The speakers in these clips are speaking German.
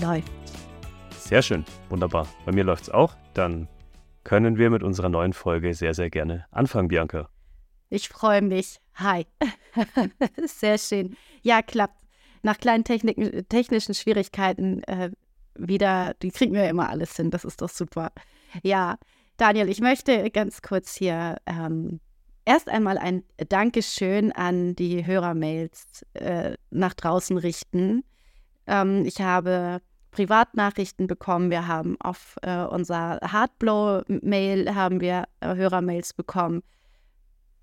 Läuft. Sehr schön, wunderbar. Bei mir läuft es auch. Dann können wir mit unserer neuen Folge sehr, sehr gerne anfangen, Bianca. Ich freue mich. Hi. Sehr schön. Ja, klappt. Nach kleinen Techniken, technischen Schwierigkeiten äh, wieder, die kriegen wir immer alles hin. Das ist doch super. Ja, Daniel, ich möchte ganz kurz hier ähm, erst einmal ein Dankeschön an die Hörermails äh, nach draußen richten. Ähm, ich habe Privatnachrichten bekommen. Wir haben auf äh, unser Hardblow-Mail haben wir äh, Hörermails bekommen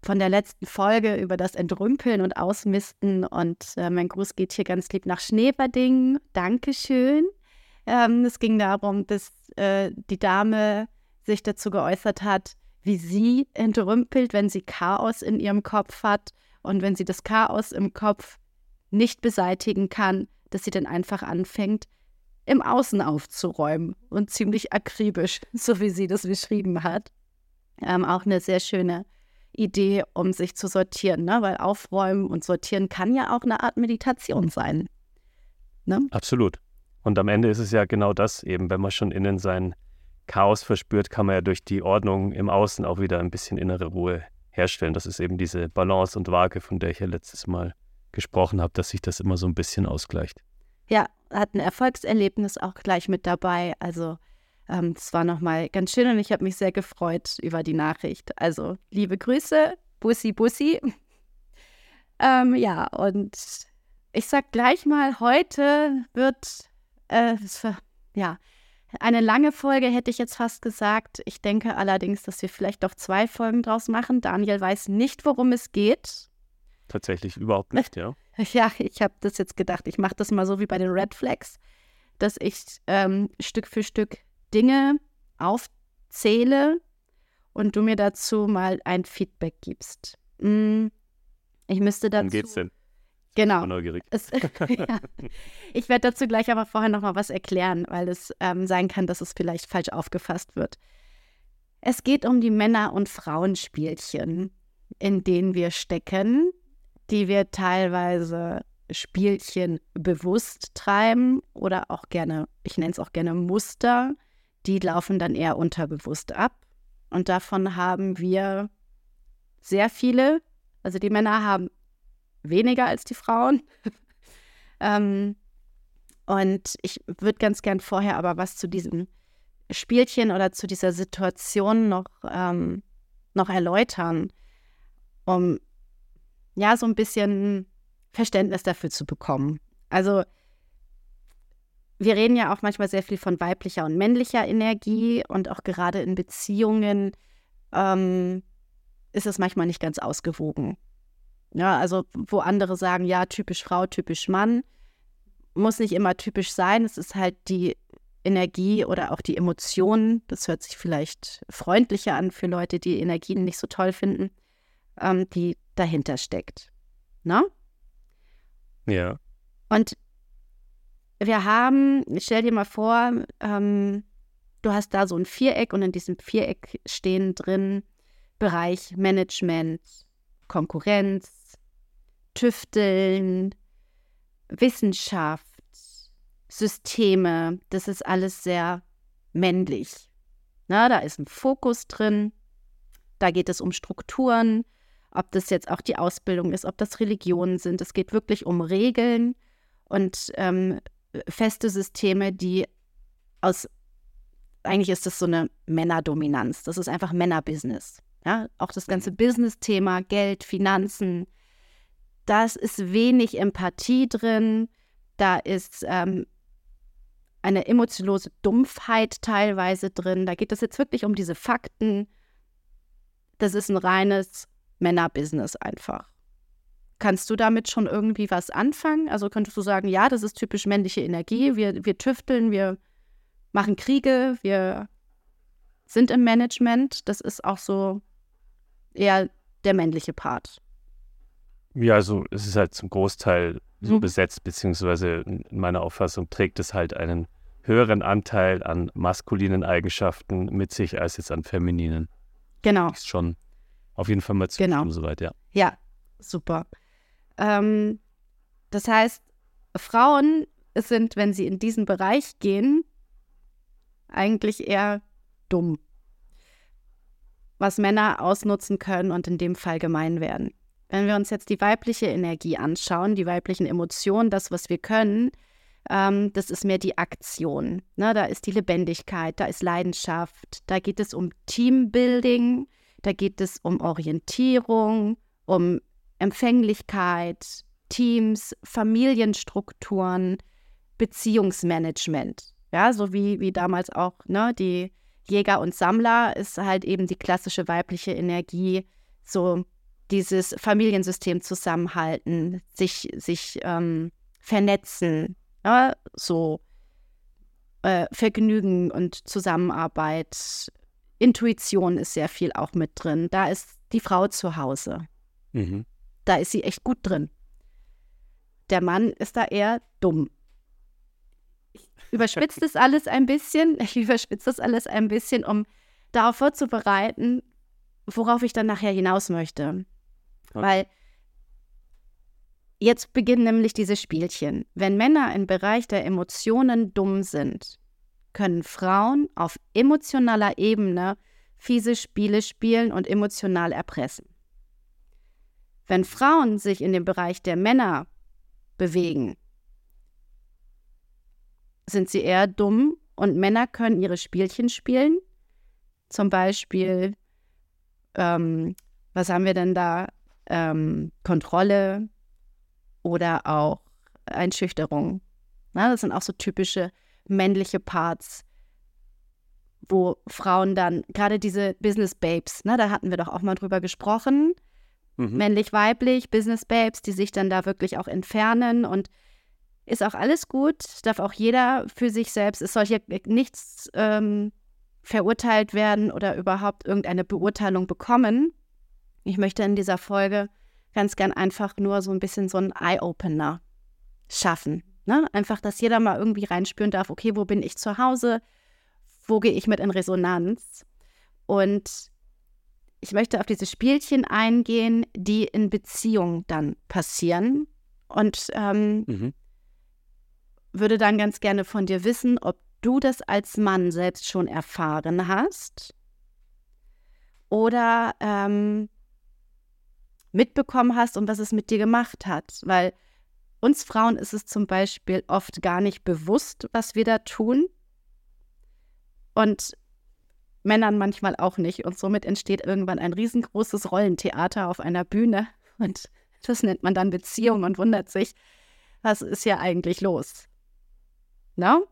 von der letzten Folge über das Entrümpeln und Ausmisten. Und äh, mein Gruß geht hier ganz lieb nach Schneverding. Dankeschön. Ähm, es ging darum, dass äh, die Dame sich dazu geäußert hat, wie sie entrümpelt, wenn sie Chaos in ihrem Kopf hat und wenn sie das Chaos im Kopf nicht beseitigen kann, dass sie dann einfach anfängt, im Außen aufzuräumen und ziemlich akribisch, so wie sie das beschrieben hat. Ähm, auch eine sehr schöne Idee, um sich zu sortieren, ne? weil aufräumen und sortieren kann ja auch eine Art Meditation sein. Ne? Absolut. Und am Ende ist es ja genau das, eben wenn man schon innen sein Chaos verspürt, kann man ja durch die Ordnung im Außen auch wieder ein bisschen innere Ruhe herstellen. Das ist eben diese Balance und Waage, von der ich ja letztes Mal gesprochen habe, dass sich das immer so ein bisschen ausgleicht. Ja, hat ein Erfolgserlebnis auch gleich mit dabei. Also ähm, es war nochmal ganz schön und ich habe mich sehr gefreut über die Nachricht. Also liebe Grüße, Bussi, Bussi. ähm, ja, und ich sag gleich mal, heute wird äh, ja eine lange Folge, hätte ich jetzt fast gesagt. Ich denke allerdings, dass wir vielleicht doch zwei Folgen draus machen. Daniel weiß nicht, worum es geht. Tatsächlich überhaupt nicht, ja. Ja, ich habe das jetzt gedacht. Ich mache das mal so wie bei den Red Flags, dass ich ähm, Stück für Stück Dinge aufzähle und du mir dazu mal ein Feedback gibst. Mm, ich müsste dazu. Wann geht's denn? Genau. Neugierig. Es, ja. Ich werde dazu gleich aber vorher noch mal was erklären, weil es ähm, sein kann, dass es vielleicht falsch aufgefasst wird. Es geht um die Männer- und Frauenspielchen, in denen wir stecken, die wir teilweise Spielchen bewusst treiben oder auch gerne, ich nenne es auch gerne Muster, die laufen dann eher unterbewusst ab. Und davon haben wir sehr viele. Also die Männer haben weniger als die Frauen. ähm, und ich würde ganz gern vorher aber was zu diesem Spielchen oder zu dieser Situation noch, ähm, noch erläutern, um ja so ein bisschen Verständnis dafür zu bekommen. Also wir reden ja auch manchmal sehr viel von weiblicher und männlicher Energie und auch gerade in Beziehungen ähm, ist es manchmal nicht ganz ausgewogen. Ja, also wo andere sagen, ja, typisch Frau, typisch Mann, muss nicht immer typisch sein. Es ist halt die Energie oder auch die Emotionen. Das hört sich vielleicht freundlicher an für Leute, die Energien nicht so toll finden, ähm, die dahinter steckt. Ne? Ja. Und wir haben, stell dir mal vor, ähm, du hast da so ein Viereck und in diesem Viereck stehen drin Bereich Management, Konkurrenz, Tüfteln, Wissenschaft, Systeme. Das ist alles sehr männlich. Na, da ist ein Fokus drin. Da geht es um Strukturen, ob das jetzt auch die Ausbildung ist, ob das Religionen sind. Es geht wirklich um Regeln und ähm, feste Systeme, die aus, eigentlich ist das so eine Männerdominanz. Das ist einfach Männerbusiness. Ja, auch das ganze Business-Thema, Geld, Finanzen, das ist wenig Empathie drin. Da ist ähm, eine emotionlose Dumpfheit teilweise drin. Da geht es jetzt wirklich um diese Fakten. Das ist ein reines Männerbusiness einfach. Kannst du damit schon irgendwie was anfangen? Also könntest du sagen, ja, das ist typisch männliche Energie. Wir, wir tüfteln, wir machen Kriege, wir sind im Management. Das ist auch so eher der männliche Part. Ja, also es ist halt zum Großteil so mhm. besetzt, beziehungsweise in meiner Auffassung trägt es halt einen höheren Anteil an maskulinen Eigenschaften mit sich als jetzt an femininen. Genau. Ist schon auf jeden Fall mal zu genau. soweit, ja. Ja, super. Ähm, das heißt, Frauen sind, wenn sie in diesen Bereich gehen, eigentlich eher dumm. Was Männer ausnutzen können und in dem Fall gemein werden. Wenn wir uns jetzt die weibliche Energie anschauen, die weiblichen Emotionen, das, was wir können, ähm, das ist mehr die Aktion. Ne? Da ist die Lebendigkeit, da ist Leidenschaft, da geht es um Teambuilding, da geht es um Orientierung, um Empfänglichkeit, Teams, Familienstrukturen, Beziehungsmanagement. Ja, so wie, wie damals auch ne, die Jäger und Sammler ist halt eben die klassische weibliche Energie, so dieses Familiensystem zusammenhalten, sich, sich ähm, vernetzen, ja, so äh, Vergnügen und Zusammenarbeit. Intuition ist sehr viel auch mit drin. Da ist die Frau zu Hause. Mhm. Da ist sie echt gut drin. Der Mann ist da eher dumm. Ich überspitze das alles ein bisschen. Ich überspitze das alles ein bisschen, um darauf vorzubereiten, worauf ich dann nachher hinaus möchte. Okay. Weil jetzt beginnen nämlich diese Spielchen. Wenn Männer im Bereich der Emotionen dumm sind, können Frauen auf emotionaler Ebene fiese Spiele spielen und emotional erpressen. Wenn Frauen sich in dem Bereich der Männer bewegen, sind sie eher dumm und Männer können ihre Spielchen spielen. Zum Beispiel, ähm, was haben wir denn da? Ähm, Kontrolle oder auch Einschüchterung. Na, das sind auch so typische männliche Parts, wo Frauen dann, gerade diese Business Babes, ne, da hatten wir doch auch mal drüber gesprochen, mhm. männlich-weiblich, Business Babes, die sich dann da wirklich auch entfernen und ist auch alles gut, darf auch jeder für sich selbst, es soll hier nichts ähm, verurteilt werden oder überhaupt irgendeine Beurteilung bekommen. Ich möchte in dieser Folge ganz gern einfach nur so ein bisschen so einen Eye-Opener schaffen. Ne? Einfach, dass jeder mal irgendwie reinspüren darf, okay, wo bin ich zu Hause? Wo gehe ich mit in Resonanz? Und ich möchte auf diese Spielchen eingehen, die in Beziehung dann passieren. Und ähm, mhm. würde dann ganz gerne von dir wissen, ob du das als Mann selbst schon erfahren hast oder ähm, mitbekommen hast und was es mit dir gemacht hat. Weil uns Frauen ist es zum Beispiel oft gar nicht bewusst, was wir da tun. Und Männern manchmal auch nicht. Und somit entsteht irgendwann ein riesengroßes Rollentheater auf einer Bühne. Und das nennt man dann Beziehung und wundert sich, was ist hier eigentlich los? No?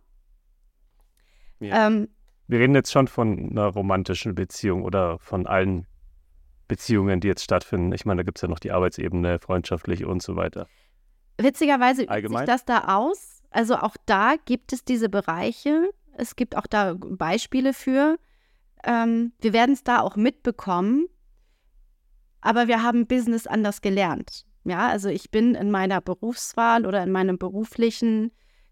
Ja. Ähm, Wir reden jetzt schon von einer romantischen Beziehung oder von allen Beziehungen, die jetzt stattfinden. Ich meine, da gibt es ja noch die Arbeitsebene, freundschaftlich und so weiter. Witzigerweise übt sich das da aus. Also auch da gibt es diese Bereiche. Es gibt auch da Beispiele für. Ähm, wir werden es da auch mitbekommen, aber wir haben Business anders gelernt. Ja, also ich bin in meiner Berufswahl oder in meinem beruflichen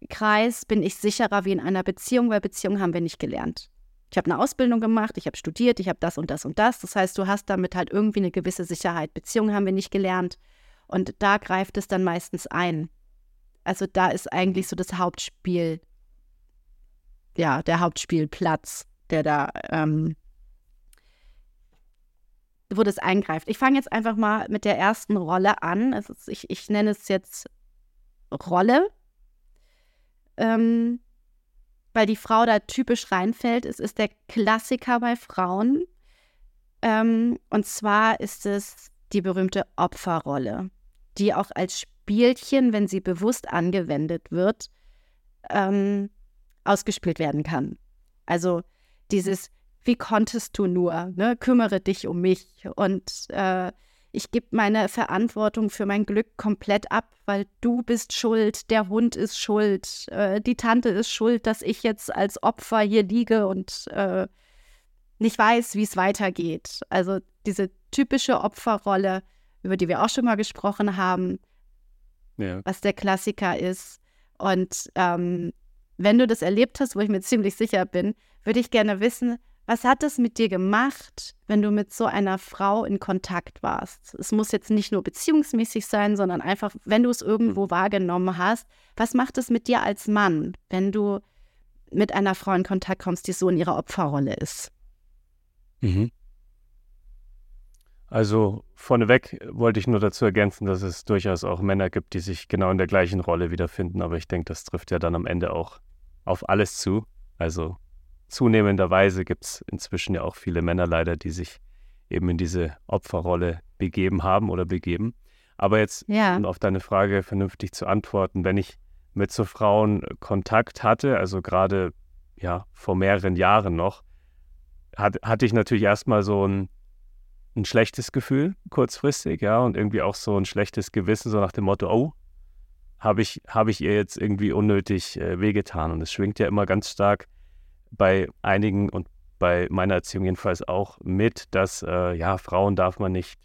Kreis bin ich sicherer wie in einer Beziehung, weil Beziehung haben wir nicht gelernt. Ich habe eine Ausbildung gemacht, ich habe studiert, ich habe das und das und das. Das heißt, du hast damit halt irgendwie eine gewisse Sicherheit. Beziehungen haben wir nicht gelernt. Und da greift es dann meistens ein. Also da ist eigentlich so das Hauptspiel, ja, der Hauptspielplatz der da, ähm, wo das eingreift. Ich fange jetzt einfach mal mit der ersten Rolle an. Ist, ich, ich nenne es jetzt Rolle, ähm, weil die Frau da typisch reinfällt. Es ist der Klassiker bei Frauen. Ähm, und zwar ist es die berühmte Opferrolle, die auch als Spielchen, wenn sie bewusst angewendet wird, ähm, ausgespielt werden kann. Also dieses, wie konntest du nur, ne? kümmere dich um mich und äh, ich gebe meine Verantwortung für mein Glück komplett ab, weil du bist schuld, der Hund ist schuld, äh, die Tante ist schuld, dass ich jetzt als Opfer hier liege und äh, nicht weiß, wie es weitergeht. Also diese typische Opferrolle, über die wir auch schon mal gesprochen haben, ja. was der Klassiker ist. Und ähm, wenn du das erlebt hast, wo ich mir ziemlich sicher bin, würde ich gerne wissen, was hat es mit dir gemacht, wenn du mit so einer Frau in Kontakt warst? Es muss jetzt nicht nur beziehungsmäßig sein, sondern einfach, wenn du es irgendwo mhm. wahrgenommen hast. Was macht es mit dir als Mann, wenn du mit einer Frau in Kontakt kommst, die so in ihrer Opferrolle ist? Mhm. Also vorneweg wollte ich nur dazu ergänzen, dass es durchaus auch Männer gibt, die sich genau in der gleichen Rolle wiederfinden. Aber ich denke, das trifft ja dann am Ende auch auf alles zu. Also zunehmenderweise gibt es inzwischen ja auch viele Männer leider, die sich eben in diese Opferrolle begeben haben oder begeben. Aber jetzt, ja. um auf deine Frage vernünftig zu antworten, wenn ich mit so Frauen Kontakt hatte, also gerade ja vor mehreren Jahren noch, hat, hatte ich natürlich erstmal so ein, ein schlechtes Gefühl kurzfristig, ja, und irgendwie auch so ein schlechtes Gewissen, so nach dem Motto, oh, habe ich, hab ich ihr jetzt irgendwie unnötig äh, wehgetan? Und es schwingt ja immer ganz stark bei einigen und bei meiner Erziehung jedenfalls auch mit, dass äh, ja, Frauen darf man nicht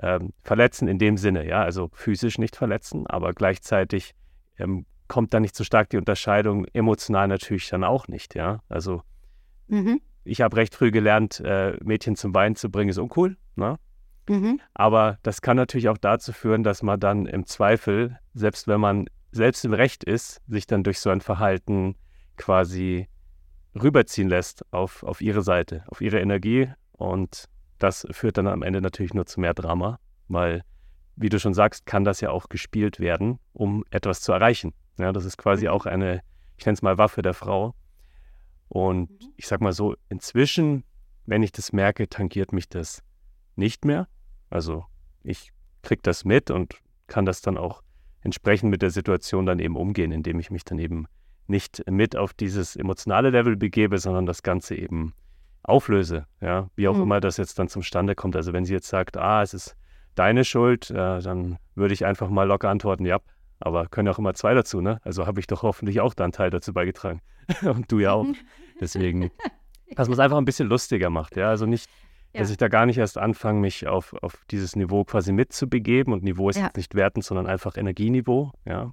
ähm, verletzen in dem Sinne, ja, also physisch nicht verletzen, aber gleichzeitig ähm, kommt da nicht so stark die Unterscheidung, emotional natürlich dann auch nicht, ja. Also mhm. Ich habe recht früh gelernt, äh, Mädchen zum Weinen zu bringen, ist uncool, ne? Mhm. Aber das kann natürlich auch dazu führen, dass man dann im Zweifel, selbst wenn man selbst im Recht ist, sich dann durch so ein Verhalten quasi rüberziehen lässt auf, auf ihre Seite, auf ihre Energie. Und das führt dann am Ende natürlich nur zu mehr Drama, weil, wie du schon sagst, kann das ja auch gespielt werden, um etwas zu erreichen. Ja, das ist quasi mhm. auch eine, ich nenne es mal Waffe der Frau. Und mhm. ich sag mal so, inzwischen, wenn ich das merke, tangiert mich das nicht mehr. Also ich kriege das mit und kann das dann auch entsprechend mit der Situation dann eben umgehen, indem ich mich dann eben nicht mit auf dieses emotionale Level begebe, sondern das Ganze eben auflöse, ja, wie auch mhm. immer das jetzt dann zustande kommt. Also wenn sie jetzt sagt, ah, es ist deine Schuld, äh, dann würde ich einfach mal locker antworten, ja, aber können auch immer zwei dazu, ne? Also habe ich doch hoffentlich auch da einen Teil dazu beigetragen. Und du ja auch. Deswegen, dass man es einfach ein bisschen lustiger macht, ja. Also nicht, ja. dass ich da gar nicht erst anfange, mich auf, auf dieses Niveau quasi mitzubegeben. Und Niveau ist ja. jetzt nicht wertend, sondern einfach Energieniveau, ja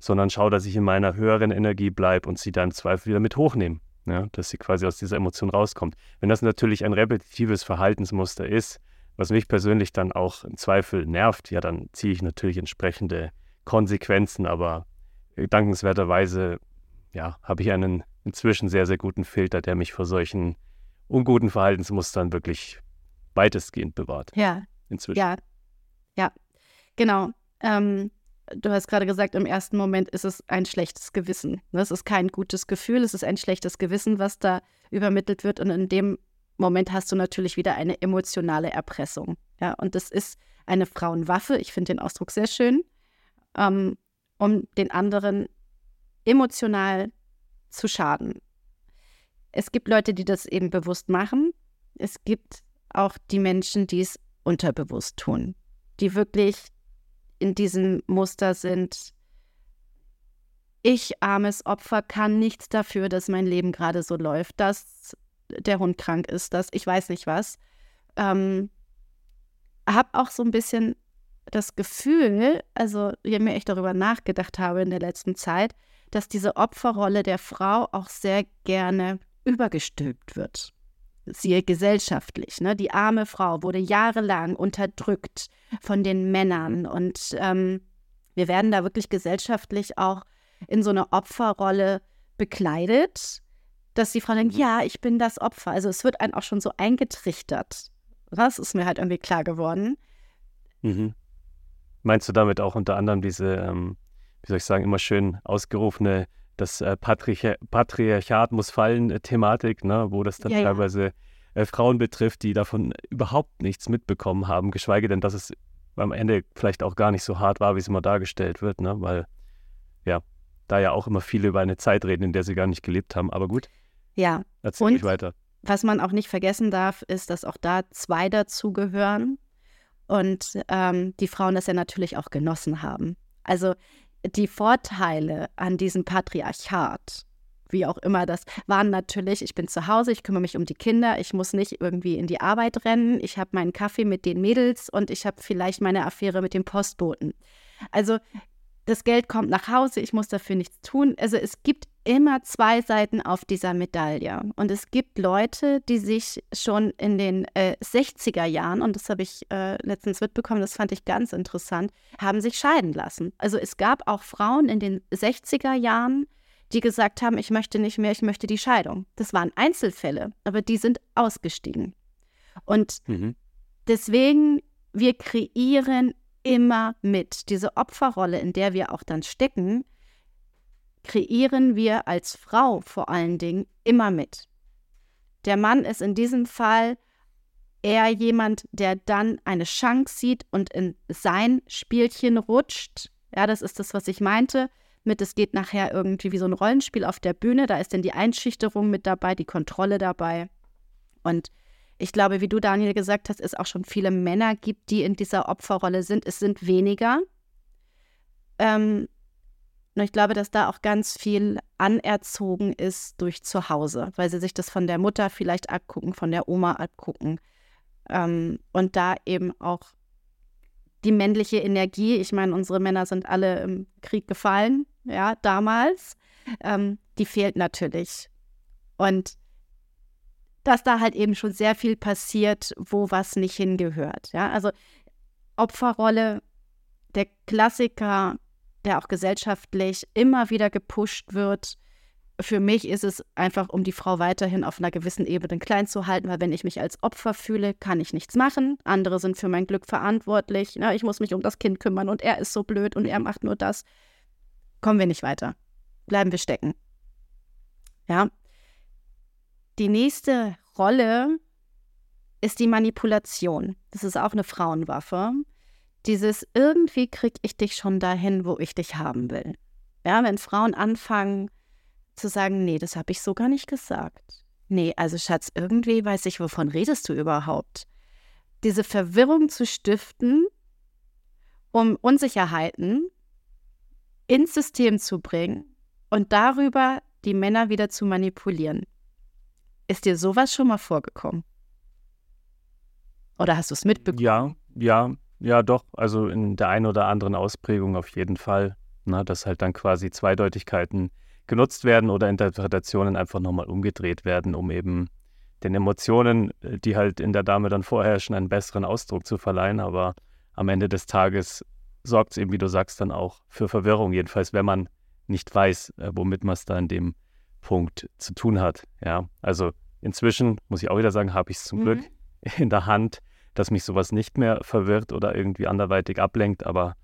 sondern schaue, dass ich in meiner höheren Energie bleibe und sie dann im Zweifel wieder mit hochnehmen. Ja, dass sie quasi aus dieser Emotion rauskommt. Wenn das natürlich ein repetitives Verhaltensmuster ist, was mich persönlich dann auch im Zweifel nervt, ja, dann ziehe ich natürlich entsprechende Konsequenzen, aber dankenswerterweise ja, habe ich einen inzwischen sehr, sehr guten Filter, der mich vor solchen unguten Verhaltensmustern wirklich weitestgehend bewahrt. Ja. Inzwischen. Ja. Ja. Genau. Ähm, du hast gerade gesagt, im ersten Moment ist es ein schlechtes Gewissen. Ne? Es ist kein gutes Gefühl, es ist ein schlechtes Gewissen, was da übermittelt wird. Und in dem Moment hast du natürlich wieder eine emotionale Erpressung. Ja, und das ist eine Frauenwaffe. Ich finde den Ausdruck sehr schön, ähm, um den anderen emotional zu schaden. Es gibt Leute, die das eben bewusst machen. Es gibt auch die Menschen, die es unterbewusst tun, die wirklich in diesem Muster sind, ich, armes Opfer, kann nichts dafür, dass mein Leben gerade so läuft, dass der Hund krank ist, dass ich weiß nicht was. Ähm, habe auch so ein bisschen das Gefühl, also je mehr ich darüber nachgedacht habe in der letzten Zeit, dass diese Opferrolle der Frau auch sehr gerne übergestülpt wird siehe gesellschaftlich. Ne? Die arme Frau wurde jahrelang unterdrückt von den Männern und ähm, wir werden da wirklich gesellschaftlich auch in so eine Opferrolle bekleidet, dass die Frau denkt, mhm. ja, ich bin das Opfer. Also es wird einem auch schon so eingetrichtert. Das ist mir halt irgendwie klar geworden. Mhm. Meinst du damit auch unter anderem diese, ähm, wie soll ich sagen, immer schön ausgerufene das äh, Patriarch Patriarchat muss fallen äh, Thematik, ne, wo das dann ja, teilweise äh, Frauen betrifft, die davon überhaupt nichts mitbekommen haben, geschweige denn, dass es am Ende vielleicht auch gar nicht so hart war, wie es immer dargestellt wird, ne, weil ja, da ja auch immer viele über eine Zeit reden, in der sie gar nicht gelebt haben. Aber gut. Ja. Erzähl Und weiter. Was man auch nicht vergessen darf, ist, dass auch da zwei dazugehören. Und ähm, die Frauen das ja natürlich auch genossen haben. Also die Vorteile an diesem Patriarchat, wie auch immer das, waren natürlich, ich bin zu Hause, ich kümmere mich um die Kinder, ich muss nicht irgendwie in die Arbeit rennen, ich habe meinen Kaffee mit den Mädels und ich habe vielleicht meine Affäre mit dem Postboten. Also das Geld kommt nach Hause, ich muss dafür nichts tun. Also es gibt immer zwei Seiten auf dieser Medaille. Und es gibt Leute, die sich schon in den äh, 60er Jahren, und das habe ich äh, letztens mitbekommen, das fand ich ganz interessant, haben sich scheiden lassen. Also es gab auch Frauen in den 60er Jahren, die gesagt haben, ich möchte nicht mehr, ich möchte die Scheidung. Das waren Einzelfälle, aber die sind ausgestiegen. Und mhm. deswegen, wir kreieren immer mit. Diese Opferrolle, in der wir auch dann stecken, kreieren wir als Frau vor allen Dingen immer mit. Der Mann ist in diesem Fall eher jemand, der dann eine Chance sieht und in sein Spielchen rutscht. Ja, das ist das, was ich meinte. Mit, es geht nachher irgendwie wie so ein Rollenspiel auf der Bühne. Da ist dann die Einschüchterung mit dabei, die Kontrolle dabei. Und ich glaube, wie du, Daniel, gesagt hast, es auch schon viele Männer gibt, die in dieser Opferrolle sind. Es sind weniger. Ähm, und ich glaube, dass da auch ganz viel anerzogen ist durch zu Hause, weil sie sich das von der Mutter vielleicht abgucken, von der Oma abgucken. Ähm, und da eben auch die männliche Energie, ich meine, unsere Männer sind alle im Krieg gefallen, ja, damals, ähm, die fehlt natürlich. Und dass da halt eben schon sehr viel passiert, wo was nicht hingehört. Ja, also Opferrolle, der Klassiker, der auch gesellschaftlich immer wieder gepusht wird. Für mich ist es einfach, um die Frau weiterhin auf einer gewissen Ebene klein zu halten, weil wenn ich mich als Opfer fühle, kann ich nichts machen. Andere sind für mein Glück verantwortlich. Na, ich muss mich um das Kind kümmern und er ist so blöd und er macht nur das. Kommen wir nicht weiter. Bleiben wir stecken. Ja, die nächste Rolle ist die Manipulation. Das ist auch eine Frauenwaffe. Dieses irgendwie krieg ich dich schon dahin, wo ich dich haben will. Ja, wenn Frauen anfangen zu sagen, nee, das habe ich so gar nicht gesagt. Nee, also Schatz, irgendwie weiß ich, wovon redest du überhaupt? Diese Verwirrung zu stiften, um Unsicherheiten ins System zu bringen und darüber die Männer wieder zu manipulieren. Ist dir sowas schon mal vorgekommen? Oder hast du es mitbekommen? Ja, ja, ja, doch. Also in der einen oder anderen Ausprägung auf jeden Fall. Na, ne, dass halt dann quasi Zweideutigkeiten genutzt werden oder Interpretationen einfach nochmal umgedreht werden, um eben den Emotionen, die halt in der Dame dann vorherrschen, einen besseren Ausdruck zu verleihen. Aber am Ende des Tages sorgt es eben, wie du sagst, dann auch für Verwirrung. Jedenfalls, wenn man nicht weiß, äh, womit man es da in dem Punkt zu tun hat. Ja, also inzwischen muss ich auch wieder sagen, habe ich es zum mhm. Glück in der Hand, dass mich sowas nicht mehr verwirrt oder irgendwie anderweitig ablenkt. Aber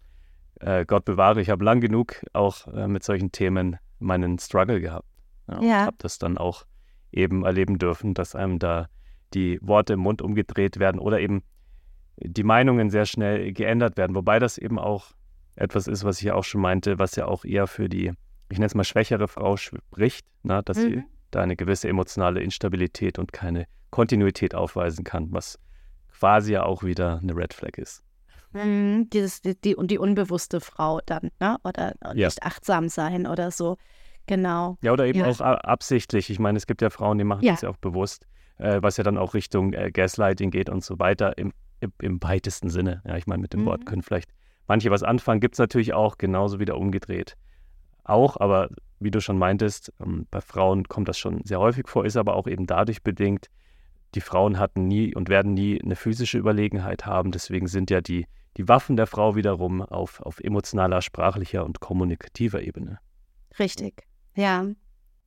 äh, Gott bewahre, ich habe lang genug auch äh, mit solchen Themen meinen Struggle gehabt. Ja, ja. habe das dann auch eben erleben dürfen, dass einem da die Worte im Mund umgedreht werden oder eben die Meinungen sehr schnell geändert werden. Wobei das eben auch etwas ist, was ich ja auch schon meinte, was ja auch eher für die ich nenne es mal schwächere Frau spricht, na, dass mhm. sie da eine gewisse emotionale Instabilität und keine Kontinuität aufweisen kann, was quasi ja auch wieder eine Red Flag ist. Mhm, dieses, die, die, die unbewusste Frau dann, ne? Oder ja. nicht achtsam sein oder so. Genau. Ja, oder eben ja. auch absichtlich. Ich meine, es gibt ja Frauen, die machen ja. das ja auch bewusst, äh, was ja dann auch Richtung äh, Gaslighting geht und so weiter, im, im, im weitesten Sinne. Ja, ich meine, mit dem mhm. Wort können vielleicht manche was anfangen, gibt es natürlich auch genauso wieder umgedreht auch, aber wie du schon meintest, ähm, bei Frauen kommt das schon sehr häufig vor, ist aber auch eben dadurch bedingt, die Frauen hatten nie und werden nie eine physische Überlegenheit haben. Deswegen sind ja die, die Waffen der Frau wiederum auf, auf emotionaler, sprachlicher und kommunikativer Ebene. Richtig, ja.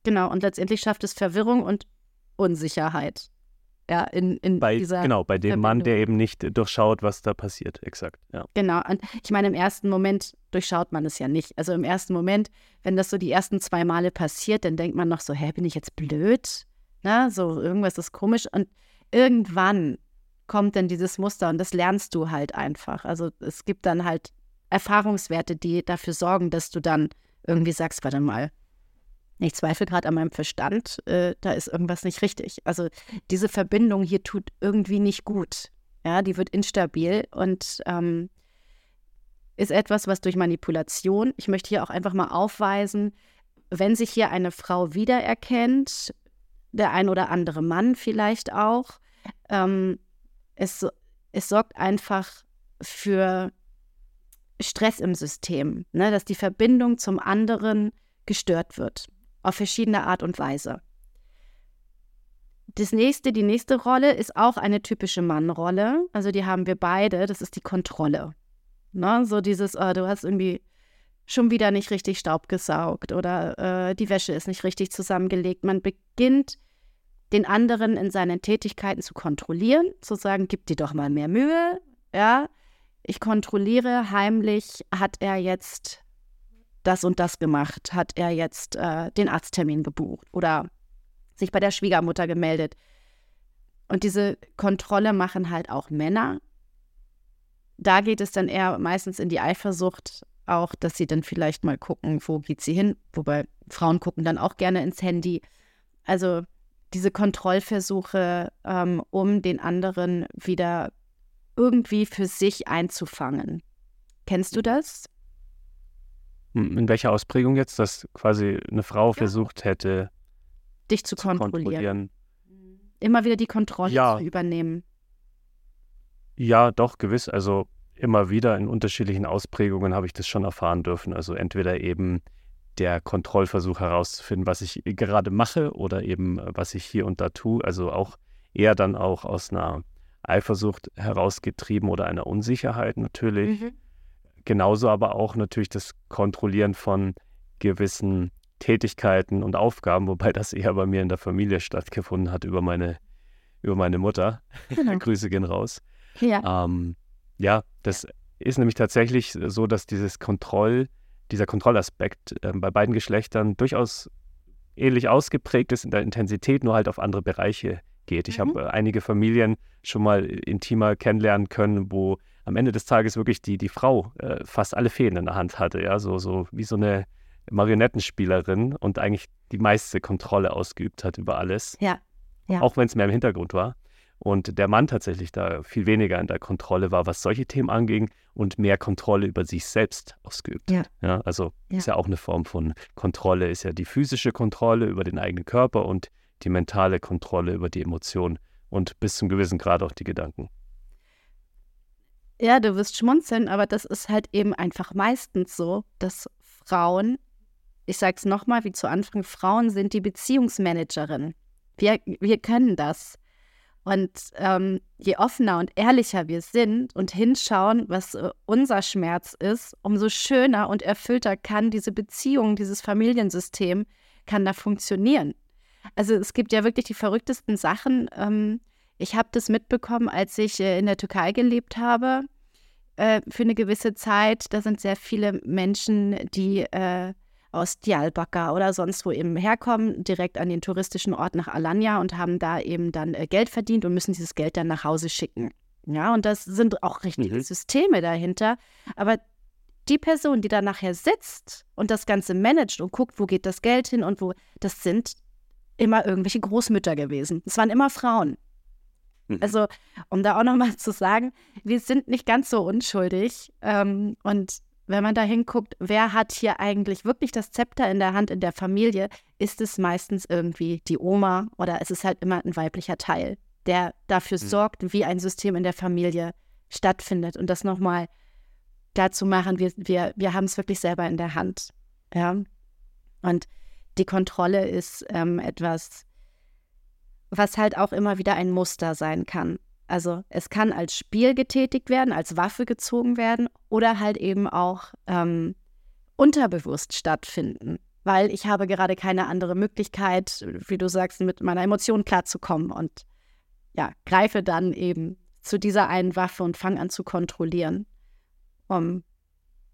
Genau, und letztendlich schafft es Verwirrung und Unsicherheit. Ja, in, in bei, dieser genau, bei dem Mann, der eben nicht durchschaut, was da passiert, exakt. Ja. Genau, und ich meine, im ersten Moment durchschaut man es ja nicht. Also im ersten Moment, wenn das so die ersten zwei Male passiert, dann denkt man noch so, hä, bin ich jetzt blöd? Na, so irgendwas ist komisch. Und irgendwann kommt dann dieses Muster und das lernst du halt einfach. Also es gibt dann halt Erfahrungswerte, die dafür sorgen, dass du dann irgendwie sagst, warte mal, ich zweifle gerade an meinem Verstand, äh, da ist irgendwas nicht richtig. Also diese Verbindung hier tut irgendwie nicht gut. Ja, die wird instabil und ähm, ist etwas, was durch Manipulation, ich möchte hier auch einfach mal aufweisen, wenn sich hier eine Frau wiedererkennt, der ein oder andere Mann vielleicht auch, ähm, es, es sorgt einfach für Stress im System, ne, dass die Verbindung zum anderen gestört wird, auf verschiedene Art und Weise. Das nächste, die nächste Rolle ist auch eine typische Mannrolle. Also die haben wir beide. Das ist die Kontrolle. Ne? So dieses, oh, du hast irgendwie schon wieder nicht richtig Staub gesaugt oder äh, die Wäsche ist nicht richtig zusammengelegt. Man beginnt den anderen in seinen Tätigkeiten zu kontrollieren, zu sagen, gib dir doch mal mehr Mühe, ja. Ich kontrolliere heimlich, hat er jetzt das und das gemacht, hat er jetzt äh, den Arzttermin gebucht oder sich bei der Schwiegermutter gemeldet. Und diese Kontrolle machen halt auch Männer. Da geht es dann eher meistens in die Eifersucht, auch, dass sie dann vielleicht mal gucken, wo geht sie hin. Wobei Frauen gucken dann auch gerne ins Handy. Also diese Kontrollversuche, ähm, um den anderen wieder irgendwie für sich einzufangen. Kennst du das? Hm, in welcher Ausprägung jetzt, dass quasi eine Frau ja. versucht hätte, dich zu, zu kontrollieren. kontrollieren. Immer wieder die Kontrolle ja. zu übernehmen. Ja, doch, gewiss. Also immer wieder in unterschiedlichen Ausprägungen habe ich das schon erfahren dürfen. Also entweder eben der Kontrollversuch herauszufinden, was ich gerade mache oder eben was ich hier und da tue. Also auch eher dann auch aus einer Eifersucht herausgetrieben oder einer Unsicherheit natürlich. Mhm. Genauso aber auch natürlich das Kontrollieren von gewissen Tätigkeiten und Aufgaben, wobei das eher bei mir in der Familie stattgefunden hat über meine, über meine Mutter. Genau. Grüße gehen raus. Ja. Ähm, ja, das ist nämlich tatsächlich so, dass dieses Kontroll, dieser Kontrollaspekt äh, bei beiden Geschlechtern durchaus ähnlich ausgeprägt ist in der Intensität, nur halt auf andere Bereiche geht. Ich mhm. habe äh, einige Familien schon mal intimer kennenlernen können, wo am Ende des Tages wirklich die, die Frau äh, fast alle Fäden in der Hand hatte, ja, so, so wie so eine Marionettenspielerin und eigentlich die meiste Kontrolle ausgeübt hat über alles. Ja. ja. Auch wenn es mehr im Hintergrund war. Und der Mann tatsächlich da viel weniger in der Kontrolle war, was solche Themen anging und mehr Kontrolle über sich selbst ausgeübt. Ja. ja also ja. ist ja auch eine Form von Kontrolle, ist ja die physische Kontrolle über den eigenen Körper und die mentale Kontrolle über die Emotionen und bis zum gewissen Grad auch die Gedanken. Ja, du wirst schmunzeln, aber das ist halt eben einfach meistens so, dass Frauen, ich sage es nochmal wie zu Anfang, Frauen sind die Beziehungsmanagerin. Wir, wir können das. Und ähm, je offener und ehrlicher wir sind und hinschauen, was äh, unser Schmerz ist, umso schöner und erfüllter kann diese Beziehung, dieses Familiensystem, kann da funktionieren. Also es gibt ja wirklich die verrücktesten Sachen. Ähm, ich habe das mitbekommen, als ich äh, in der Türkei gelebt habe äh, für eine gewisse Zeit. Da sind sehr viele Menschen, die äh, aus Diyarbakir oder sonst wo eben herkommen, direkt an den touristischen Ort nach Alanya und haben da eben dann Geld verdient und müssen dieses Geld dann nach Hause schicken. Ja, und das sind auch richtige mhm. Systeme dahinter. Aber die Person, die da nachher sitzt und das Ganze managt und guckt, wo geht das Geld hin und wo, das sind immer irgendwelche Großmütter gewesen. Es waren immer Frauen. Mhm. Also, um da auch nochmal zu sagen, wir sind nicht ganz so unschuldig. Ähm, und wenn man da hinguckt, wer hat hier eigentlich wirklich das Zepter in der Hand in der Familie, ist es meistens irgendwie die Oma oder es ist halt immer ein weiblicher Teil, der dafür mhm. sorgt, wie ein System in der Familie stattfindet. Und das nochmal dazu machen, wir, wir, wir haben es wirklich selber in der Hand. Ja. Und die Kontrolle ist ähm, etwas, was halt auch immer wieder ein Muster sein kann. Also es kann als Spiel getätigt werden, als Waffe gezogen werden oder halt eben auch ähm, unterbewusst stattfinden, weil ich habe gerade keine andere Möglichkeit, wie du sagst, mit meiner Emotion klarzukommen und ja, greife dann eben zu dieser einen Waffe und fange an zu kontrollieren, um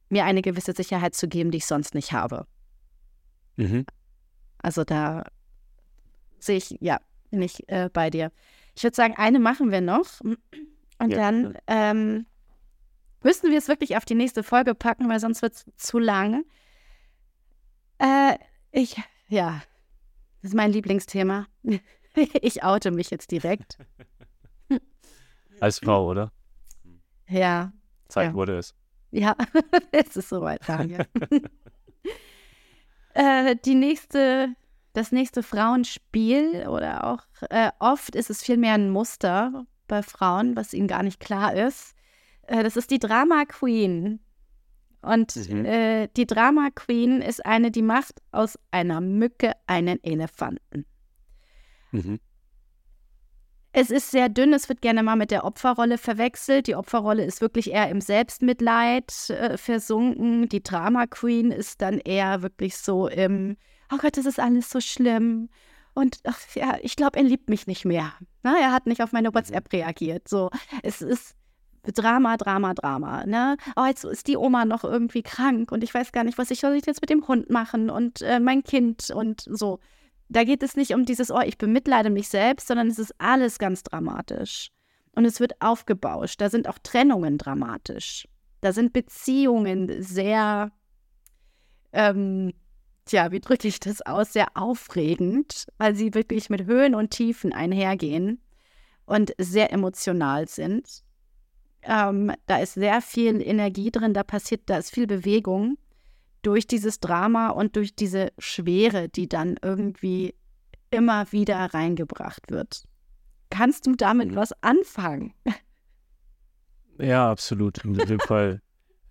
mir eine gewisse Sicherheit zu geben, die ich sonst nicht habe. Mhm. Also da sehe ich, ja, bin ich äh, bei dir. Ich würde sagen, eine machen wir noch. Und ja. dann ähm, müssen wir es wirklich auf die nächste Folge packen, weil sonst wird es zu lang. Äh, ich, ja, das ist mein Lieblingsthema. ich oute mich jetzt direkt. Als Frau, oder? Ja. Zeit ja. wurde es. Ja, es ist soweit, Daniel. Äh, die nächste, das nächste Frauenspiel oder auch äh, oft ist es vielmehr ein Muster bei Frauen, was ihnen gar nicht klar ist. Äh, das ist die Drama Queen. Und mhm. Äh, die Drama Queen ist eine, die macht aus einer Mücke einen Elefanten. Mhm. Es ist sehr dünn, es wird gerne mal mit der Opferrolle verwechselt. Die Opferrolle ist wirklich eher im Selbstmitleid äh, versunken. Die Drama Queen ist dann eher wirklich so im, oh Gott, das ist alles so schlimm. Und ach, ja, ich glaube, er liebt mich nicht mehr. Na, er hat nicht auf meine WhatsApp reagiert. So, es ist Drama, Drama, Drama. Ne? Oh, jetzt ist die Oma noch irgendwie krank und ich weiß gar nicht, was ich soll ich jetzt mit dem Hund machen und äh, mein Kind und so da geht es nicht um dieses, oh, ich bemitleide mich selbst, sondern es ist alles ganz dramatisch. Und es wird aufgebauscht. Da sind auch Trennungen dramatisch. Da sind Beziehungen sehr, ähm, tja, wie drücke ich das aus, sehr aufregend, weil sie wirklich mit Höhen und Tiefen einhergehen und sehr emotional sind. Ähm, da ist sehr viel Energie drin, da passiert, da ist viel Bewegung durch dieses Drama und durch diese Schwere, die dann irgendwie immer wieder reingebracht wird. Kannst du damit mhm. was anfangen? Ja, absolut. In dem Fall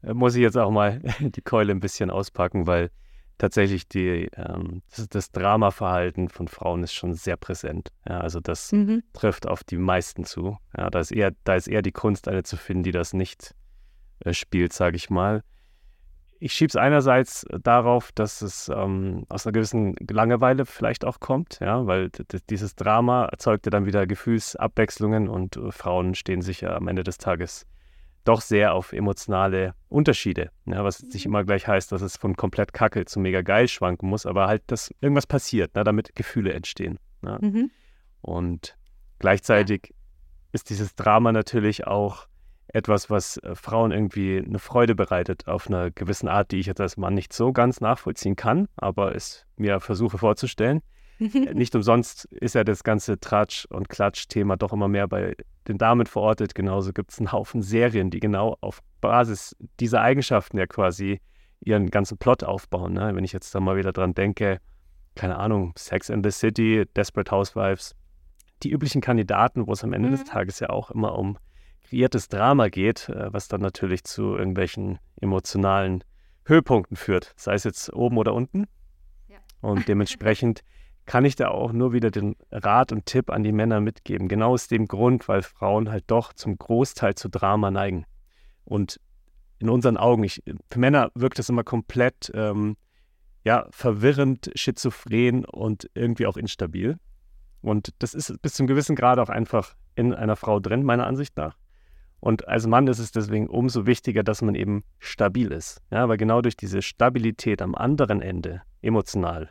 äh, muss ich jetzt auch mal die Keule ein bisschen auspacken, weil tatsächlich die, ähm, das, das Dramaverhalten von Frauen ist schon sehr präsent. Ja, also das mhm. trifft auf die meisten zu. Ja, da, ist eher, da ist eher die Kunst, eine zu finden, die das nicht äh, spielt, sage ich mal ich schiebe es einerseits darauf, dass es ähm, aus einer gewissen Langeweile vielleicht auch kommt, ja, weil dieses Drama erzeugte dann wieder Gefühlsabwechslungen und äh, Frauen stehen sich ja am Ende des Tages doch sehr auf emotionale Unterschiede, ja, was nicht mhm. immer gleich heißt, dass es von komplett kacke zu mega geil schwanken muss, aber halt, dass irgendwas passiert, ne, damit Gefühle entstehen. Mhm. Und gleichzeitig ist dieses Drama natürlich auch etwas, was äh, Frauen irgendwie eine Freude bereitet, auf einer gewissen Art, die ich jetzt als Mann nicht so ganz nachvollziehen kann, aber es mir versuche vorzustellen. Nicht umsonst ist ja das ganze Tratsch- und Klatsch-Thema doch immer mehr bei den Damen verortet. Genauso gibt es einen Haufen Serien, die genau auf Basis dieser Eigenschaften ja quasi ihren ganzen Plot aufbauen. Ne? Wenn ich jetzt da mal wieder dran denke, keine Ahnung, Sex in the City, Desperate Housewives, die üblichen Kandidaten, wo es am Ende mhm. des Tages ja auch immer um kreiertes Drama geht, äh, was dann natürlich zu irgendwelchen emotionalen Höhepunkten führt, sei es jetzt oben oder unten. Ja. Und dementsprechend kann ich da auch nur wieder den Rat und Tipp an die Männer mitgeben. Genau aus dem Grund, weil Frauen halt doch zum Großteil zu Drama neigen. Und in unseren Augen, ich, für Männer wirkt das immer komplett ähm, ja, verwirrend, schizophren und irgendwie auch instabil. Und das ist bis zum gewissen Grad auch einfach in einer Frau drin, meiner Ansicht nach. Und als Mann ist es deswegen umso wichtiger, dass man eben stabil ist. Ja, weil genau durch diese Stabilität am anderen Ende, emotional,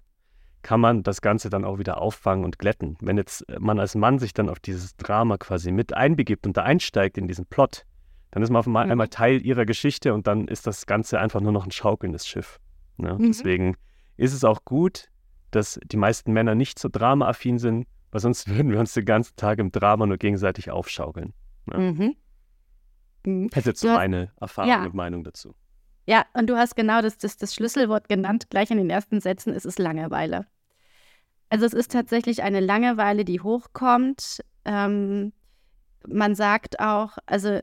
kann man das Ganze dann auch wieder auffangen und glätten. Wenn jetzt man als Mann sich dann auf dieses Drama quasi mit einbegibt und da einsteigt in diesen Plot, dann ist man auf einmal, mhm. Teil ihrer Geschichte und dann ist das Ganze einfach nur noch ein schaukelndes Schiff. Ja, mhm. Deswegen ist es auch gut, dass die meisten Männer nicht so dramaaffin sind, weil sonst würden wir uns den ganzen Tag im Drama nur gegenseitig aufschaukeln. Ja. Mhm. Mhm. Hätte jetzt hast, eine Erfahrung ja. und Meinung dazu. Ja, und du hast genau das, das, das Schlüsselwort genannt, gleich in den ersten Sätzen, es ist Langeweile. Also es ist tatsächlich eine Langeweile, die hochkommt. Ähm, man sagt auch, also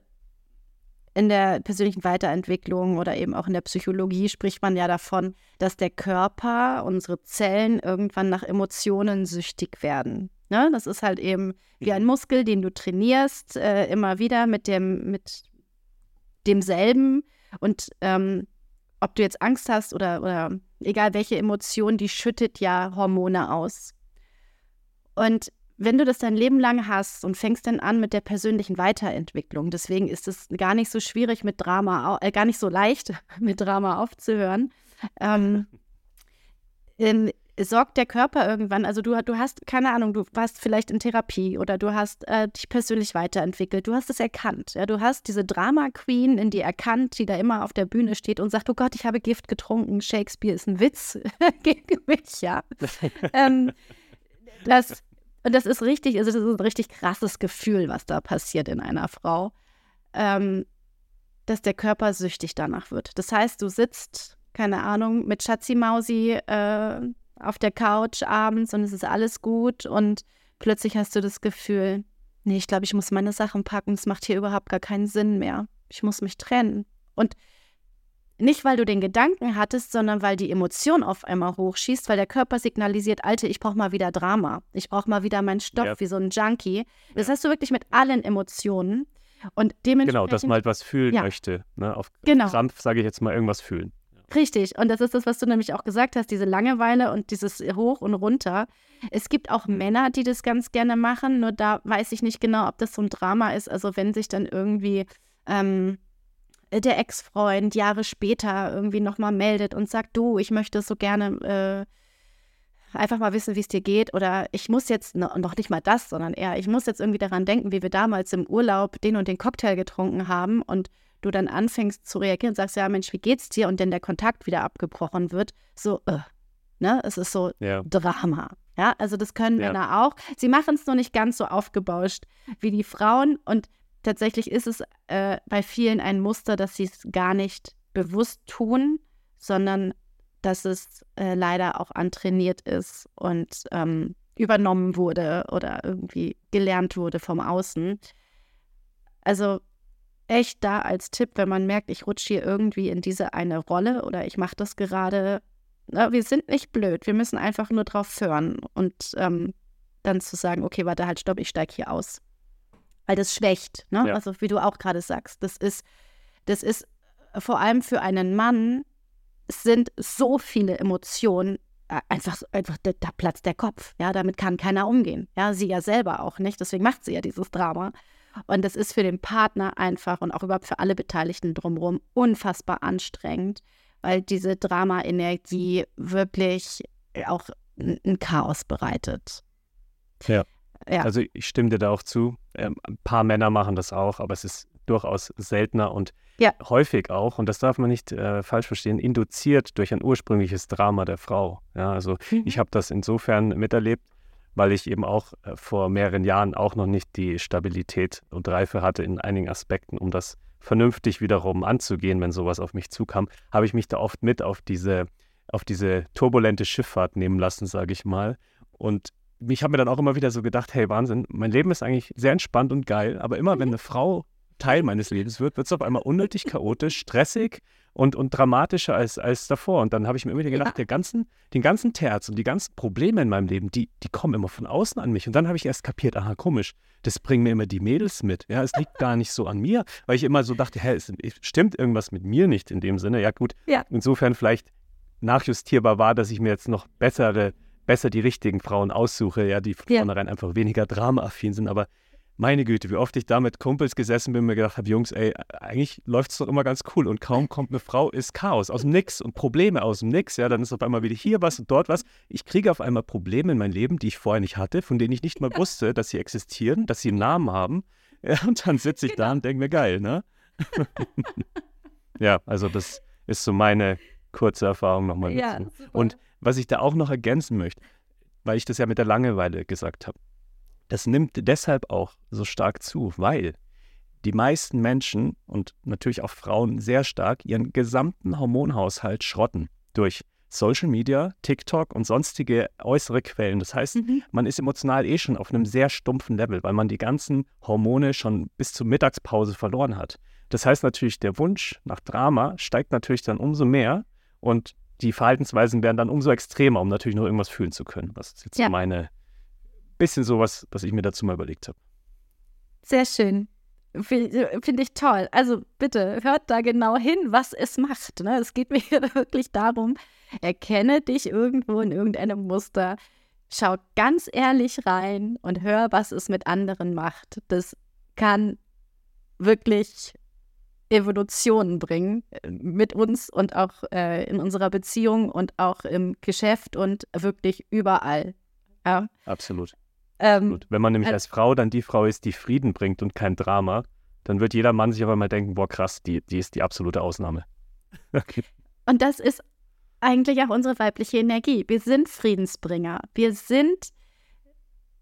in der persönlichen Weiterentwicklung oder eben auch in der Psychologie spricht man ja davon, dass der Körper, unsere Zellen irgendwann nach Emotionen süchtig werden. Ne? Das ist halt eben wie ein Muskel, den du trainierst, äh, immer wieder mit dem, mit demselben. Und ähm, ob du jetzt Angst hast oder, oder egal welche Emotion, die schüttet ja Hormone aus. Und wenn du das dein Leben lang hast und fängst dann an mit der persönlichen Weiterentwicklung, deswegen ist es gar nicht so schwierig mit Drama, äh, gar nicht so leicht mit Drama aufzuhören, ähm, sorgt der Körper irgendwann, also du, du hast, keine Ahnung, du warst vielleicht in Therapie oder du hast äh, dich persönlich weiterentwickelt, du hast es erkannt. Ja? Du hast diese Drama Queen in dir erkannt, die da immer auf der Bühne steht und sagt, oh Gott, ich habe Gift getrunken, Shakespeare ist ein Witz gegen mich, ja. ähm, das, und das ist richtig, also das ist ein richtig krasses Gefühl, was da passiert in einer Frau, ähm, dass der Körper süchtig danach wird. Das heißt, du sitzt, keine Ahnung, mit Schatzi Mausi äh, auf der Couch abends und es ist alles gut und plötzlich hast du das Gefühl, nee, ich glaube, ich muss meine Sachen packen, es macht hier überhaupt gar keinen Sinn mehr. Ich muss mich trennen. Und nicht, weil du den Gedanken hattest, sondern weil die Emotion auf einmal hochschießt, weil der Körper signalisiert, Alte, ich brauche mal wieder Drama. Ich brauche mal wieder meinen Stoff ja. wie so ein Junkie. Das ja. hast du wirklich mit allen Emotionen. Und dementsprechend. Genau, dass man halt was fühlen ja. möchte. Ne? Auf genau. Krampf sage ich jetzt mal irgendwas fühlen. Richtig. Und das ist das, was du nämlich auch gesagt hast, diese Langeweile und dieses Hoch und Runter. Es gibt auch mhm. Männer, die das ganz gerne machen, nur da weiß ich nicht genau, ob das so ein Drama ist. Also wenn sich dann irgendwie ähm, der Ex-Freund Jahre später irgendwie nochmal meldet und sagt, du, ich möchte so gerne äh, einfach mal wissen, wie es dir geht. Oder ich muss jetzt, noch nicht mal das, sondern eher, ich muss jetzt irgendwie daran denken, wie wir damals im Urlaub den und den Cocktail getrunken haben und du dann anfängst zu reagieren und sagst, ja Mensch, wie geht's dir? Und dann der Kontakt wieder abgebrochen wird, so, äh, ne, es ist so ja. Drama. Ja, also das können ja. Männer auch. Sie machen es nur nicht ganz so aufgebauscht wie die Frauen und tatsächlich ist es äh, bei vielen ein Muster, dass sie es gar nicht bewusst tun, sondern dass es äh, leider auch antrainiert ist und ähm, übernommen wurde oder irgendwie gelernt wurde vom Außen. Also echt da als Tipp, wenn man merkt, ich rutsche hier irgendwie in diese eine Rolle oder ich mache das gerade. Na, wir sind nicht blöd, wir müssen einfach nur drauf hören und ähm, dann zu sagen, okay, warte halt, stopp, ich steige hier aus weil das schwächt, ne? Ja. Also wie du auch gerade sagst, das ist, das ist vor allem für einen Mann es sind so viele Emotionen äh, einfach, einfach da, da platzt der Kopf. Ja, damit kann keiner umgehen. Ja, sie ja selber auch nicht. Deswegen macht sie ja dieses Drama. Und das ist für den Partner einfach und auch überhaupt für alle Beteiligten drumherum unfassbar anstrengend, weil diese Drama-Energie wirklich auch ein Chaos bereitet. Ja. Ja. Also ich stimme dir da auch zu. Ähm, ein paar Männer machen das auch, aber es ist durchaus seltener und ja. häufig auch, und das darf man nicht äh, falsch verstehen, induziert durch ein ursprüngliches Drama der Frau. Ja, also mhm. ich habe das insofern miterlebt, weil ich eben auch äh, vor mehreren Jahren auch noch nicht die Stabilität und Reife hatte in einigen Aspekten, um das vernünftig wiederum anzugehen, wenn sowas auf mich zukam, habe ich mich da oft mit auf diese, auf diese turbulente Schifffahrt nehmen lassen, sage ich mal. Und ich habe mir dann auch immer wieder so gedacht, hey Wahnsinn, mein Leben ist eigentlich sehr entspannt und geil, aber immer wenn mhm. eine Frau Teil meines Lebens wird, wird es auf einmal unnötig chaotisch, stressig und, und dramatischer als, als davor. Und dann habe ich mir immer wieder gedacht, ja. der ganzen, den ganzen Terz und die ganzen Probleme in meinem Leben, die, die kommen immer von außen an mich. Und dann habe ich erst kapiert, aha, komisch, das bringen mir immer die Mädels mit. Ja, es liegt gar nicht so an mir, weil ich immer so dachte, hä, es stimmt irgendwas mit mir nicht in dem Sinne. Ja, gut, ja. insofern vielleicht nachjustierbar war, dass ich mir jetzt noch bessere besser die richtigen Frauen aussuche, ja, die von ja. vornherein einfach weniger dramaaffin sind. Aber meine Güte, wie oft ich da mit Kumpels gesessen bin und mir gedacht habe, Jungs, ey, eigentlich läuft es doch immer ganz cool und kaum kommt eine Frau, ist Chaos aus dem Nix und Probleme aus dem Nix, ja, dann ist auf einmal wieder hier was und dort was. Ich kriege auf einmal Probleme in mein Leben, die ich vorher nicht hatte, von denen ich nicht mal wusste, dass sie existieren, dass sie einen Namen haben. Ja, und dann sitze ich genau. da und denke mir, geil, ne? ja, also das ist so meine kurze Erfahrung nochmal ja. Und was ich da auch noch ergänzen möchte, weil ich das ja mit der Langeweile gesagt habe, das nimmt deshalb auch so stark zu, weil die meisten Menschen und natürlich auch Frauen sehr stark ihren gesamten Hormonhaushalt schrotten durch Social Media, TikTok und sonstige äußere Quellen. Das heißt, mhm. man ist emotional eh schon auf einem sehr stumpfen Level, weil man die ganzen Hormone schon bis zur Mittagspause verloren hat. Das heißt natürlich, der Wunsch nach Drama steigt natürlich dann umso mehr und die Verhaltensweisen werden dann umso extremer, um natürlich noch irgendwas fühlen zu können. Das ist jetzt ja. meine bisschen sowas, was ich mir dazu mal überlegt habe. Sehr schön. Finde ich toll. Also bitte hört da genau hin, was es macht. Ne? Es geht mir wirklich darum, erkenne dich irgendwo in irgendeinem Muster, schau ganz ehrlich rein und hör, was es mit anderen macht. Das kann wirklich Evolutionen bringen äh, mit uns und auch äh, in unserer Beziehung und auch im Geschäft und wirklich überall. Ja. Absolut. Ähm. Wenn man nämlich äh, als Frau dann die Frau ist, die Frieden bringt und kein Drama, dann wird jeder Mann sich auf einmal denken, boah krass, die, die ist die absolute Ausnahme. Und das ist eigentlich auch unsere weibliche Energie. Wir sind Friedensbringer. Wir sind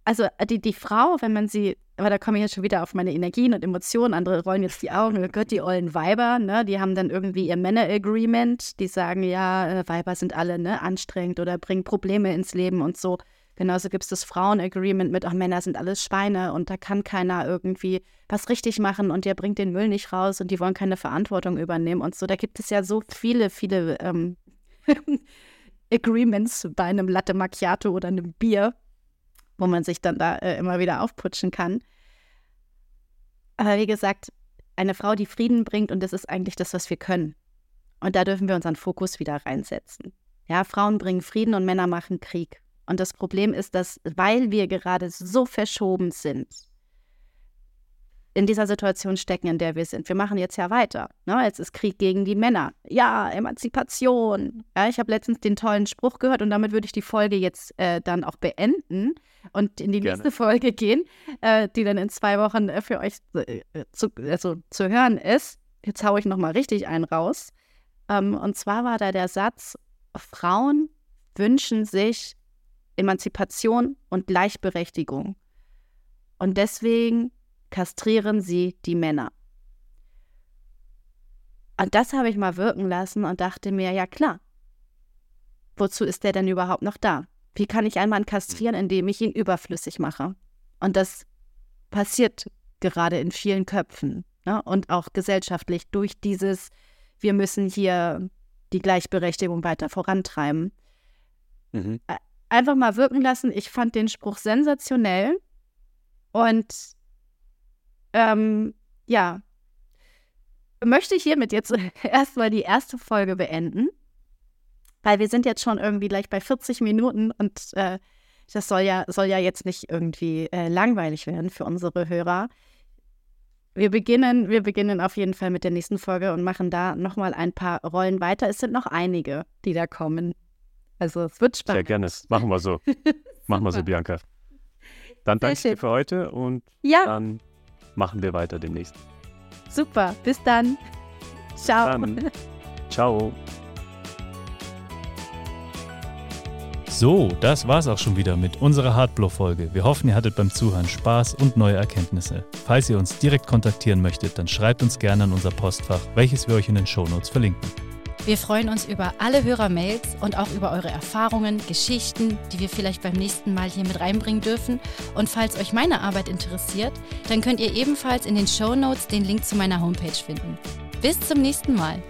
also die, die Frau, wenn man sie, aber da komme ich jetzt schon wieder auf meine Energien und Emotionen, andere rollen jetzt die Augen, oh Gott, die ollen Weiber, ne, die haben dann irgendwie ihr Männer-Agreement, die sagen, ja, äh, Weiber sind alle, ne, anstrengend oder bringen Probleme ins Leben und so. Genauso gibt es das Frauen-Agreement mit, ach, Männer sind alles Schweine und da kann keiner irgendwie was richtig machen und der bringt den Müll nicht raus und die wollen keine Verantwortung übernehmen und so. Da gibt es ja so viele, viele ähm, Agreements bei einem Latte Macchiato oder einem Bier, wo man sich dann da äh, immer wieder aufputschen kann. Aber wie gesagt, eine Frau, die Frieden bringt und das ist eigentlich das, was wir können. Und da dürfen wir unseren Fokus wieder reinsetzen. Ja, Frauen bringen Frieden und Männer machen Krieg. Und das Problem ist, dass, weil wir gerade so verschoben sind, in dieser Situation stecken, in der wir sind. Wir machen jetzt ja weiter. Ne? Jetzt ist Krieg gegen die Männer. Ja, Emanzipation. Ja, ich habe letztens den tollen Spruch gehört und damit würde ich die Folge jetzt äh, dann auch beenden und in die Gerne. nächste Folge gehen, äh, die dann in zwei Wochen äh, für euch äh, zu, also, zu hören ist. Jetzt haue ich nochmal richtig einen raus. Ähm, und zwar war da der Satz, Frauen wünschen sich Emanzipation und Gleichberechtigung. Und deswegen kastrieren sie die Männer. Und das habe ich mal wirken lassen und dachte mir, ja klar, wozu ist der denn überhaupt noch da? Wie kann ich einen Mann kastrieren, indem ich ihn überflüssig mache? Und das passiert gerade in vielen Köpfen ne? und auch gesellschaftlich durch dieses, wir müssen hier die Gleichberechtigung weiter vorantreiben. Mhm einfach mal wirken lassen. Ich fand den Spruch sensationell. Und ähm, ja, möchte ich hiermit jetzt erstmal die erste Folge beenden, weil wir sind jetzt schon irgendwie gleich bei 40 Minuten und äh, das soll ja, soll ja jetzt nicht irgendwie äh, langweilig werden für unsere Hörer. Wir beginnen, wir beginnen auf jeden Fall mit der nächsten Folge und machen da nochmal ein paar Rollen weiter. Es sind noch einige, die da kommen. Also es wird spannend. Sehr gerne. Machen wir so. machen wir so, Bianca. Dann danke ich dir für heute und ja. dann machen wir weiter demnächst. Super. Bis dann. Ciao. Dann. Ciao. So, das war's auch schon wieder mit unserer Hardblow-Folge. Wir hoffen, ihr hattet beim Zuhören Spaß und neue Erkenntnisse. Falls ihr uns direkt kontaktieren möchtet, dann schreibt uns gerne an unser Postfach, welches wir euch in den Shownotes verlinken. Wir freuen uns über alle Hörermails und auch über eure Erfahrungen, Geschichten, die wir vielleicht beim nächsten Mal hier mit reinbringen dürfen. Und falls euch meine Arbeit interessiert, dann könnt ihr ebenfalls in den Show Notes den Link zu meiner Homepage finden. Bis zum nächsten Mal.